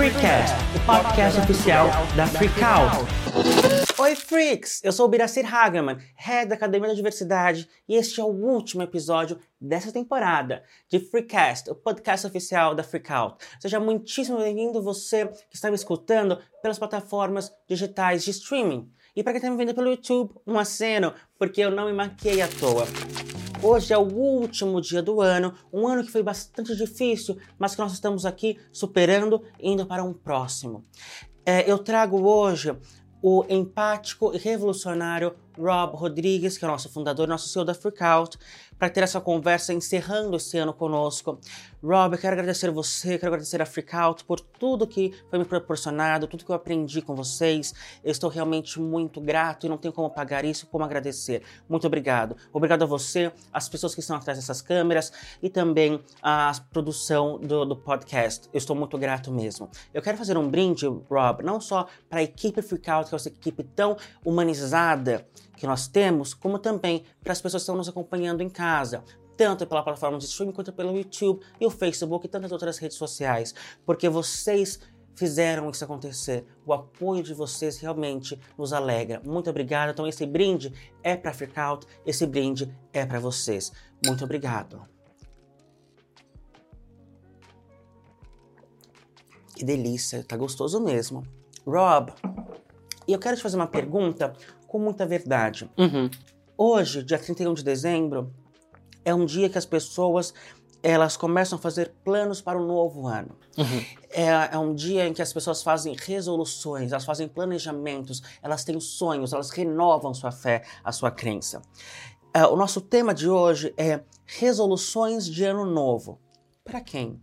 Freecast, o podcast oficial da Freakout. Oi, Freaks! Eu sou o Biracir Hagerman, head da Academia da Diversidade, e este é o último episódio dessa temporada de Freecast, o podcast oficial da Freakout. Seja muitíssimo bem-vindo você que está me escutando pelas plataformas digitais de streaming. E para quem está me vendo pelo YouTube, um aceno, porque eu não me maquei à toa. Hoje é o último dia do ano, um ano que foi bastante difícil, mas que nós estamos aqui superando indo para um próximo. É, eu trago hoje o empático e revolucionário Rob Rodrigues, que é nosso fundador, nosso CEO da Freakout, para ter essa conversa encerrando esse ano conosco. Rob, eu quero agradecer você, quero agradecer a Freakout por tudo que foi me proporcionado, tudo que eu aprendi com vocês. Eu estou realmente muito grato e não tenho como pagar isso, como agradecer. Muito obrigado. Obrigado a você, as pessoas que estão atrás dessas câmeras e também a produção do, do podcast. Eu estou muito grato mesmo. Eu quero fazer um brinde, Rob, não só para a equipe Freakout, que é essa equipe tão humanizada que nós temos, como também para as pessoas que estão nos acompanhando em casa, tanto pela plataforma de streaming quanto pelo YouTube e o Facebook e tantas outras redes sociais, porque vocês fizeram isso acontecer. O apoio de vocês realmente nos alegra. Muito obrigado. Então esse brinde é para Freakout, esse brinde é para vocês. Muito obrigado. Que delícia, tá gostoso mesmo. Rob, e eu quero te fazer uma pergunta com muita verdade. Uhum. Hoje, dia 31 de dezembro, é um dia que as pessoas elas começam a fazer planos para o novo ano. Uhum. É, é, um dia em que as pessoas fazem resoluções, elas fazem planejamentos, elas têm sonhos, elas renovam sua fé, a sua crença. É, o nosso tema de hoje é resoluções de ano novo. Para quem?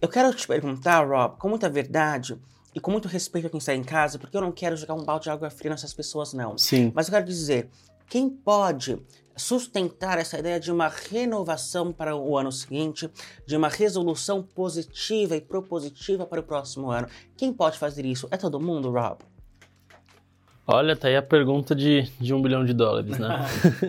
Eu quero te perguntar, Rob, com muita verdade, e com muito respeito a quem está em casa, porque eu não quero jogar um balde de água fria nessas pessoas, não. Sim. Mas eu quero dizer, quem pode sustentar essa ideia de uma renovação para o ano seguinte, de uma resolução positiva e propositiva para o próximo ano, quem pode fazer isso? É todo mundo, Rob? Olha, tá aí a pergunta de, de um bilhão de dólares, né?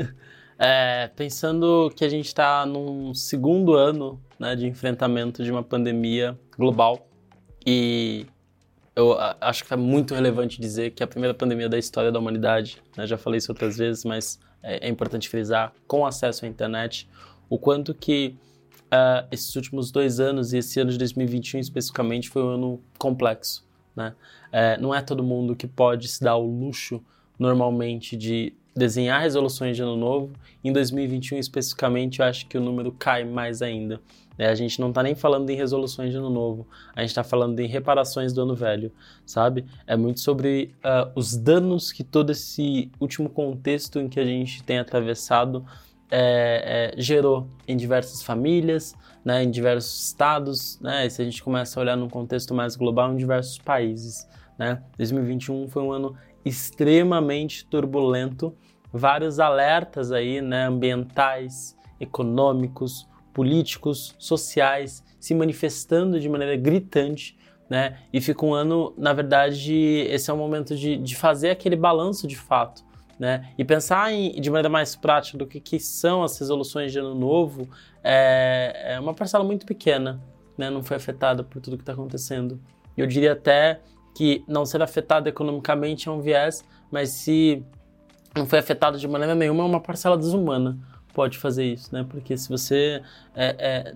é, pensando que a gente está num segundo ano né, de enfrentamento de uma pandemia global e eu acho que é muito relevante dizer que é a primeira pandemia da história da humanidade, né? já falei isso outras vezes, mas é, é, importante frisar, com acesso à internet, o quanto que uh, esses últimos dois anos e esse ano de 2021 especificamente foi um ano complexo. Né? É, não é todo mundo que pode se dar o luxo normalmente de desenhar resoluções de ano novo. Em 2021 especificamente, eu acho que o número cai mais ainda. É, a gente não está nem falando em resoluções de ano novo, a gente está falando em reparações do ano velho, sabe? É muito sobre uh, os danos que todo esse último contexto em que a gente tem atravessado é, é, gerou em diversas famílias, né, em diversos estados, né, e se a gente começa a olhar num contexto mais global, em diversos países. Né? 2021 foi um ano extremamente turbulento, vários alertas aí, né, ambientais, econômicos, políticos, sociais se manifestando de maneira gritante, né? E fica um ano, na verdade, esse é o momento de, de fazer aquele balanço de fato, né? E pensar em, de maneira mais prática do que, que são as resoluções de ano novo é, é uma parcela muito pequena, né? Não foi afetada por tudo que está acontecendo. Eu diria até que não ser afetado economicamente é um viés, mas se não foi afetado de maneira nenhuma é uma parcela desumana pode fazer isso, né? Porque se você, é, é,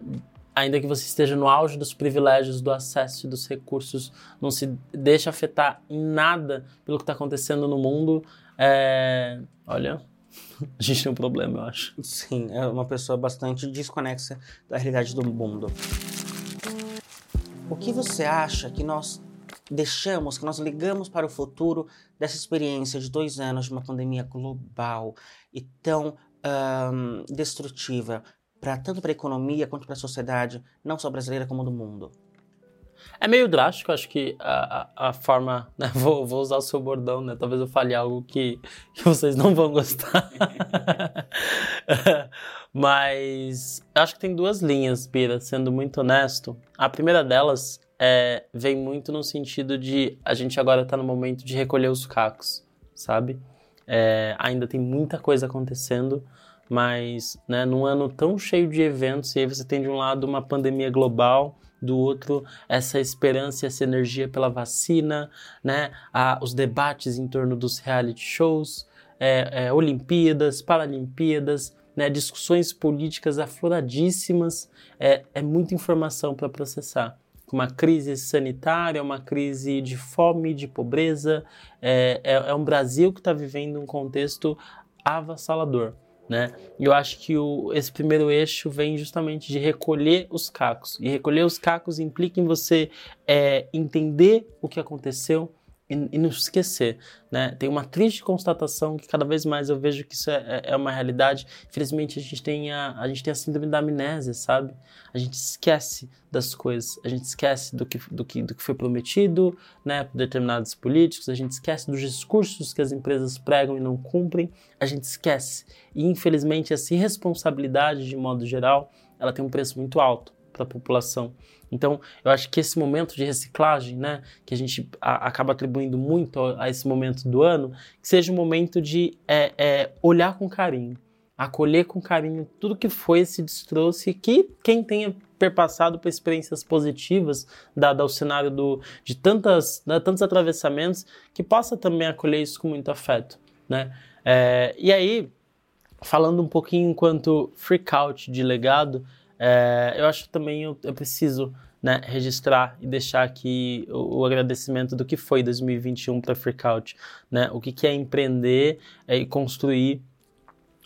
ainda que você esteja no auge dos privilégios, do acesso e dos recursos, não se deixa afetar em nada pelo que está acontecendo no mundo, é, olha, a gente tem um problema, eu acho. Sim, é uma pessoa bastante desconexa da realidade do mundo. O que você acha que nós deixamos, que nós ligamos para o futuro dessa experiência de dois anos de uma pandemia global e tão um, destrutiva para tanto para a economia quanto para a sociedade, não só brasileira como do mundo? É meio drástico, acho que a, a, a forma. Né, vou, vou, usar o seu bordão, né? Talvez eu fale algo que, que vocês não vão gostar. Mas acho que tem duas linhas, Bira, sendo muito honesto. A primeira delas é, vem muito no sentido de a gente agora está no momento de recolher os cacos, sabe? É, ainda tem muita coisa acontecendo, mas né, num ano tão cheio de eventos, e aí você tem de um lado uma pandemia global, do outro essa esperança e essa energia pela vacina, né, a, os debates em torno dos reality shows, é, é, Olimpíadas, Paralimpíadas, né, discussões políticas afloradíssimas, é, é muita informação para processar. Uma crise sanitária, uma crise de fome, de pobreza, é, é, é um Brasil que está vivendo um contexto avassalador. Né? Eu acho que o, esse primeiro eixo vem justamente de recolher os cacos. E recolher os cacos implica em você é, entender o que aconteceu, e, e não esquecer, né? Tem uma triste constatação que cada vez mais eu vejo que isso é, é, é uma realidade. Infelizmente a gente tem a, a gente tem a síndrome da amnésia, sabe? A gente esquece das coisas, a gente esquece do que, do que, do que foi prometido, né, por determinados políticos, a gente esquece dos discursos que as empresas pregam e não cumprem, a gente esquece. E infelizmente essa irresponsabilidade, de modo geral, ela tem um preço muito alto para a população. Então, eu acho que esse momento de reciclagem, né, que a gente a, acaba atribuindo muito a, a, esse momento do ano, que seja um momento de é, é, olhar com carinho, acolher com carinho tudo que foi esse destroço e que quem tenha perpassado por experiências positivas, dado ao cenário do, de tantas, né, tantos atravessamentos, que possa também acolher isso com muito afeto, né? É, e aí, falando um pouquinho enquanto freakout de legado, é, eu acho também eu, eu preciso né, registrar e deixar aqui o, o, agradecimento do que foi 2021 para Freakout, né? O que, que é empreender é, e construir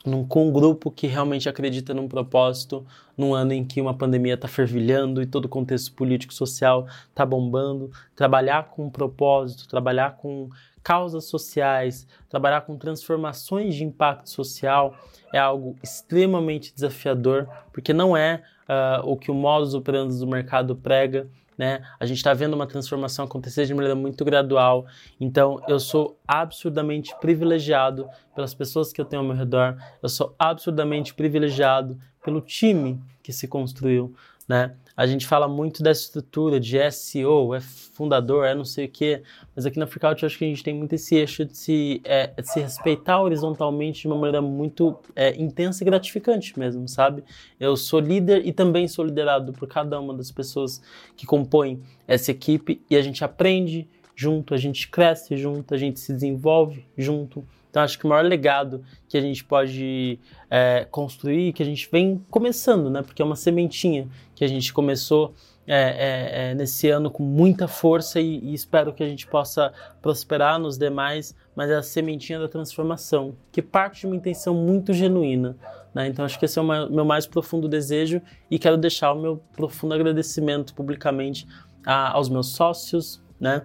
num, com um grupo que realmente acredita num propósito, num ano em que uma pandemia está fervilhando e todo o contexto político social está bombando, trabalhar com um propósito, trabalhar com causas sociais, trabalhar com transformações de impacto social é algo extremamente desafiador, porque não é uh, o que o modus operandi do mercado prega. Né? A gente está vendo uma transformação acontecer de maneira muito gradual. Então, eu sou absurdamente privilegiado pelas pessoas que eu tenho ao meu redor. Eu sou absurdamente privilegiado pelo time que se construiu, né? A gente fala muito dessa estrutura de SEO, é fundador, é não sei o quê, mas aqui na Freakout eu acho que a gente tem muito esse eixo de se, é, de se respeitar horizontalmente de uma maneira muito é, intensa e gratificante mesmo, sabe? Eu sou líder e também sou liderado por cada uma das pessoas que compõem essa equipe e a gente aprende junto, a gente cresce junto, a gente se desenvolve junto. Então, acho que o maior legado que a gente pode é, construir, que a gente vem começando, né? Porque é uma sementinha que a gente começou é, é, é, nesse ano com muita força e, e, espero que a gente possa prosperar nos demais, mas é a sementinha da transformação, que parte de uma intenção muito genuína. Né? Então, acho que esse é o meu mais profundo desejo e quero deixar o meu profundo agradecimento publicamente a, aos meus sócios, né?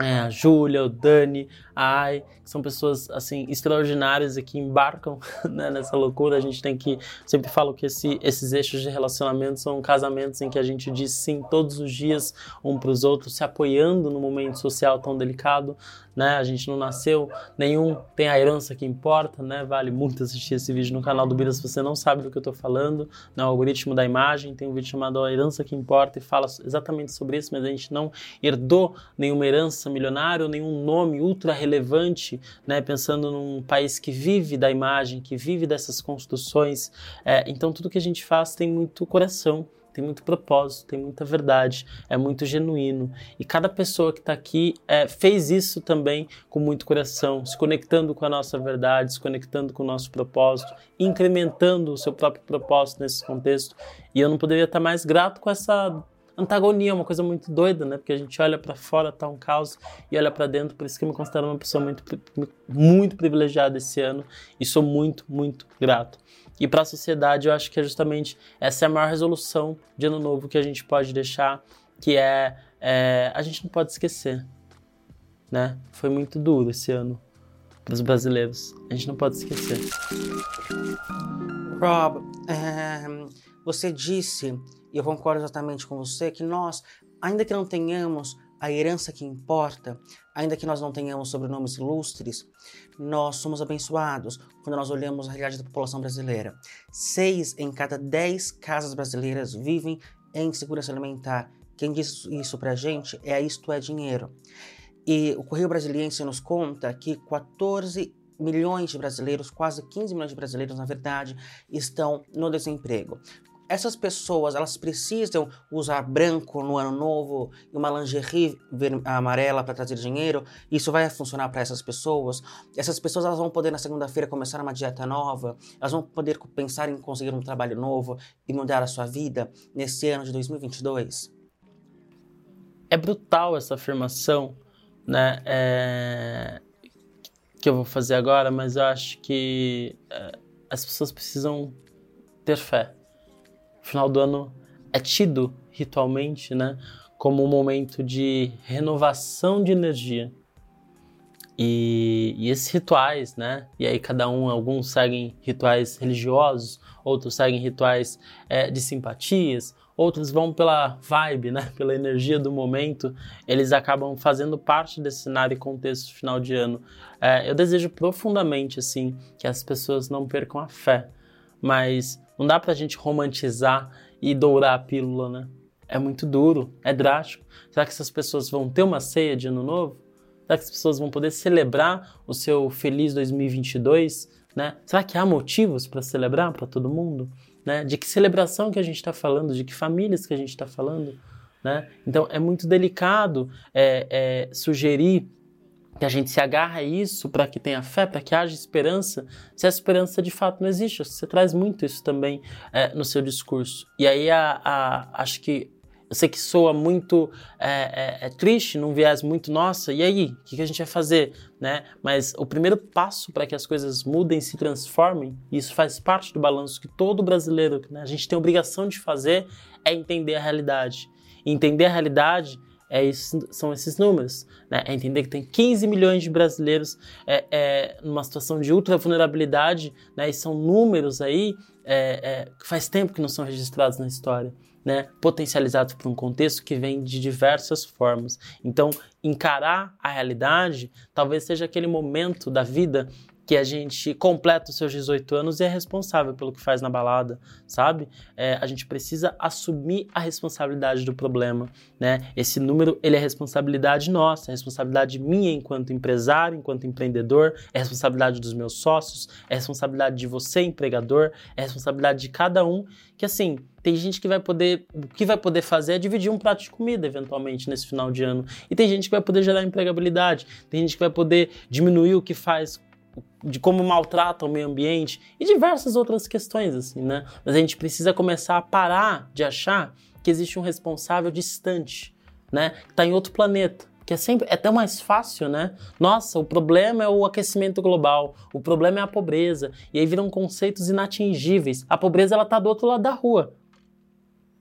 É, a Júlia, o Dani, a Ai, que são pessoas assim extraordinárias e que embarcam né, nessa loucura. A gente tem que sempre falo que esse, esses eixos de relacionamento são casamentos em que a gente diz sim todos os dias um para os outros, se apoiando no momento social tão delicado né? A gente não nasceu, nenhum tem a herança que importa, né? Vale muito assistir esse vídeo no canal do Bira se você não sabe do que eu estou falando, né? O algoritmo da imagem tem um vídeo chamado A Herança que Importa e fala exatamente sobre isso, mas a gente não herdou nenhuma herança milionária ou nenhum nome ultra relevante, né? Pensando num país que vive da imagem, que vive dessas construções, é, então tudo que a gente faz tem muito coração, tem muito propósito, tem muita verdade, é muito genuíno. E cada pessoa que está aqui é, fez isso também com muito coração, se conectando com a nossa verdade, se conectando com o nosso propósito, incrementando o seu próprio propósito nesse contexto. E eu não poderia estar mais grato com essa antagonia, uma coisa muito doida, né? Porque a gente olha para fora, tá um caos, e olha para dentro, por isso que eu me considero uma pessoa muito, muito privilegiada esse ano e sou muito, muito grato. E para a sociedade, eu acho que é justamente essa é a maior resolução de ano novo que a gente pode deixar, que é, é a gente não pode esquecer, né? Foi muito duro esse ano para os brasileiros. A gente não pode esquecer. Rob, é, você disse, e eu concordo exatamente com você, que nós, ainda que não tenhamos a herança que importa, ainda que nós não tenhamos sobrenomes ilustres, nós somos abençoados quando nós olhamos a realidade da população brasileira. Seis em cada dez casas brasileiras vivem em segurança alimentar. Quem diz isso pra gente é a Isto é Dinheiro. E o Correio Brasiliense nos conta que 14 milhões de brasileiros, quase 15 milhões de brasileiros, na verdade, estão no desemprego essas pessoas elas precisam usar branco no ano novo e uma lingerie amarela para trazer dinheiro. Isso vai funcionar para essas pessoas. Essas pessoas elas vão poder na segunda-feira começar uma dieta nova. Elas vão poder pensar em conseguir um trabalho novo e mudar a sua vida nesse ano de 2022. É brutal essa afirmação, né? É... Que eu vou fazer agora, mas eu acho que é, as pessoas precisam ter fé o final do ano é tido ritualmente, né, como um momento de renovação de energia. E, e, esses rituais, né? E aí cada um, alguns seguem rituais religiosos, outros seguem rituais é, de simpatias, outros vão pela vibe, né? Pela energia do momento. Eles acabam fazendo parte desse cenário e contexto final de ano. É, eu desejo profundamente assim que as pessoas não percam a fé, mas não dá pra gente romantizar e dourar a pílula, né? É muito duro, é drástico. Será que essas pessoas vão ter uma ceia de ano novo? Será que as pessoas vão poder celebrar o seu feliz 2022? Né? Será que há motivos para celebrar para todo mundo? Né? De que celebração que a gente está falando? De que famílias que a gente está falando? Né? Então é muito delicado é, é, sugerir que a gente se agarra a isso para que tenha fé, para que haja esperança, se a esperança de fato não existe. Você traz muito isso também é, no seu discurso. E aí a, a, acho que eu sei que soa muito é, é, é triste, num viés muito nossa. E aí, o que, a gente vai fazer, né? Mas o primeiro passo para que as coisas mudem, se transformem, e isso faz parte do balanço que todo brasileiro, né, a gente tem obrigação de fazer, é entender a realidade. E entender a realidade é isso, são esses números. Né? É entender que tem 15 milhões de brasileiros é, é, numa situação de ultra vulnerabilidade, né? e são números aí é, é, que faz tempo que não são registrados na história. Né, potencializados por um contexto que vem de diversas formas. Então, encarar a realidade talvez seja aquele momento da vida que a gente completa os seus 18 anos e é responsável pelo que faz na balada, sabe? É, a gente precisa assumir a responsabilidade do problema, né? Esse número, ele é responsabilidade nossa, é responsabilidade minha enquanto empresário, enquanto empreendedor, é responsabilidade dos meus sócios, é responsabilidade de você, empregador, é responsabilidade de cada um, que assim, tem gente que vai poder, o que vai poder fazer é dividir um prato de comida eventualmente nesse final de ano. E tem gente que vai poder gerar empregabilidade, tem gente que vai poder diminuir o que faz de como maltrata o meio ambiente e diversas outras questões, assim, né? Mas a gente precisa começar a parar de achar que existe um responsável distante, né? Que está em outro planeta. Que é sempre é tão mais fácil, né? Nossa, o problema é o aquecimento global, o problema é a pobreza, e aí viram conceitos inatingíveis. A pobreza ela tá do outro lado da rua,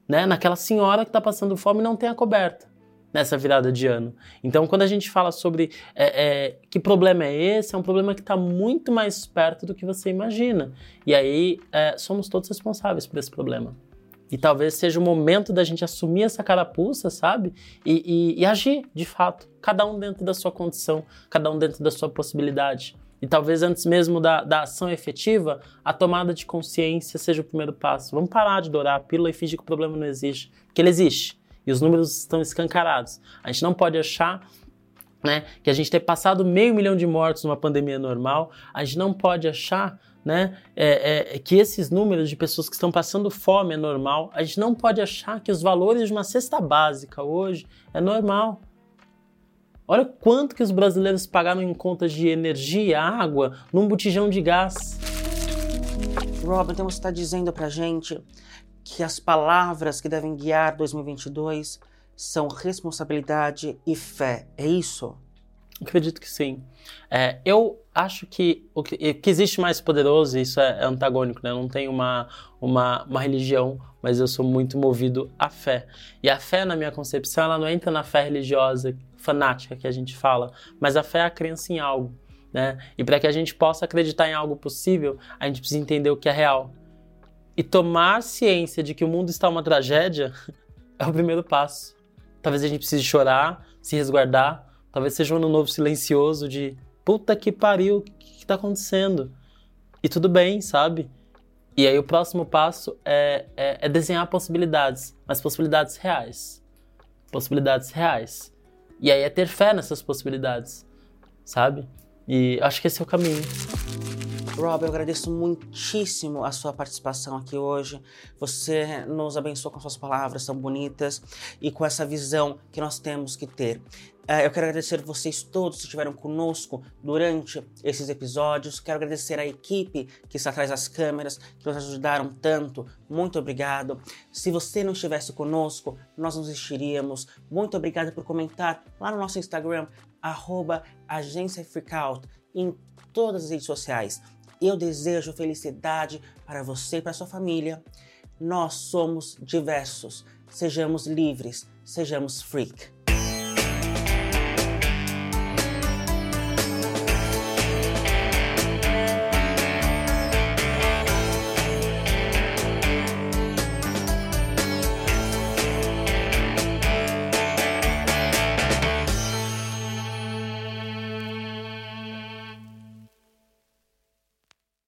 né? Naquela senhora que está passando fome e não tem a coberta nessa virada de ano. Então, quando a gente fala sobre é, é, que problema é esse, é um problema que está muito mais perto do que você imagina. E aí, é, somos todos responsáveis por esse problema. E talvez seja o momento da gente assumir essa carapuça, sabe? E, e, e agir, de fato. Cada um dentro da sua condição, cada um dentro da sua possibilidade. E talvez antes mesmo da, da ação efetiva, a tomada de consciência seja o primeiro passo. Vamos parar de dourar a pílula e fingir que o problema não existe. Porque ele existe. E os números estão escancarados. A gente não pode achar né, que a gente ter passado meio milhão de mortos numa pandemia normal, a gente não pode achar né, é, é, que esses números de pessoas que estão passando fome é normal, a gente não pode achar que os valores de uma cesta básica hoje é normal. Olha quanto que os brasileiros pagaram em contas de energia, água, num botijão de gás. Rob, então você está dizendo pra gente que as palavras que devem guiar 2022 são responsabilidade e fé. É isso? Acredito que sim. É, eu acho que o que, que, existe mais poderoso, isso é, é antagônico, né? Eu não tenho uma, uma, uma, religião, mas eu sou muito movido à fé. E a fé, na minha concepção, ela não entra na fé religiosa fanática que a gente fala, mas a fé é a crença em algo. Né? E para que a gente possa acreditar em algo possível, a gente precisa entender o que é real e tomar ciência de que o mundo está uma tragédia é o primeiro passo. Talvez a gente precise chorar, se resguardar, talvez seja um ano novo silencioso de puta que pariu, o que está acontecendo? E tudo bem, sabe? E aí o próximo passo é, é, é desenhar possibilidades, mas possibilidades reais. Possibilidades reais. E aí é ter fé nessas possibilidades, sabe? E acho que esse é o caminho. Rob, eu agradeço muitíssimo a sua participação aqui hoje. Você nos abençoou com suas palavras tão bonitas e com essa visão que nós temos que ter. É, eu quero agradecer vocês todos que estiveram conosco durante esses episódios. Quero agradecer a equipe que está atrás das câmeras, que nos ajudaram tanto. Muito obrigado. Se você não estivesse conosco, nós não existiríamos. Muito obrigado por comentar lá no nosso Instagram, arroba Agência Freakout, em todas as redes sociais. Eu desejo felicidade para você e para sua família. Nós somos diversos. Sejamos livres, sejamos freak.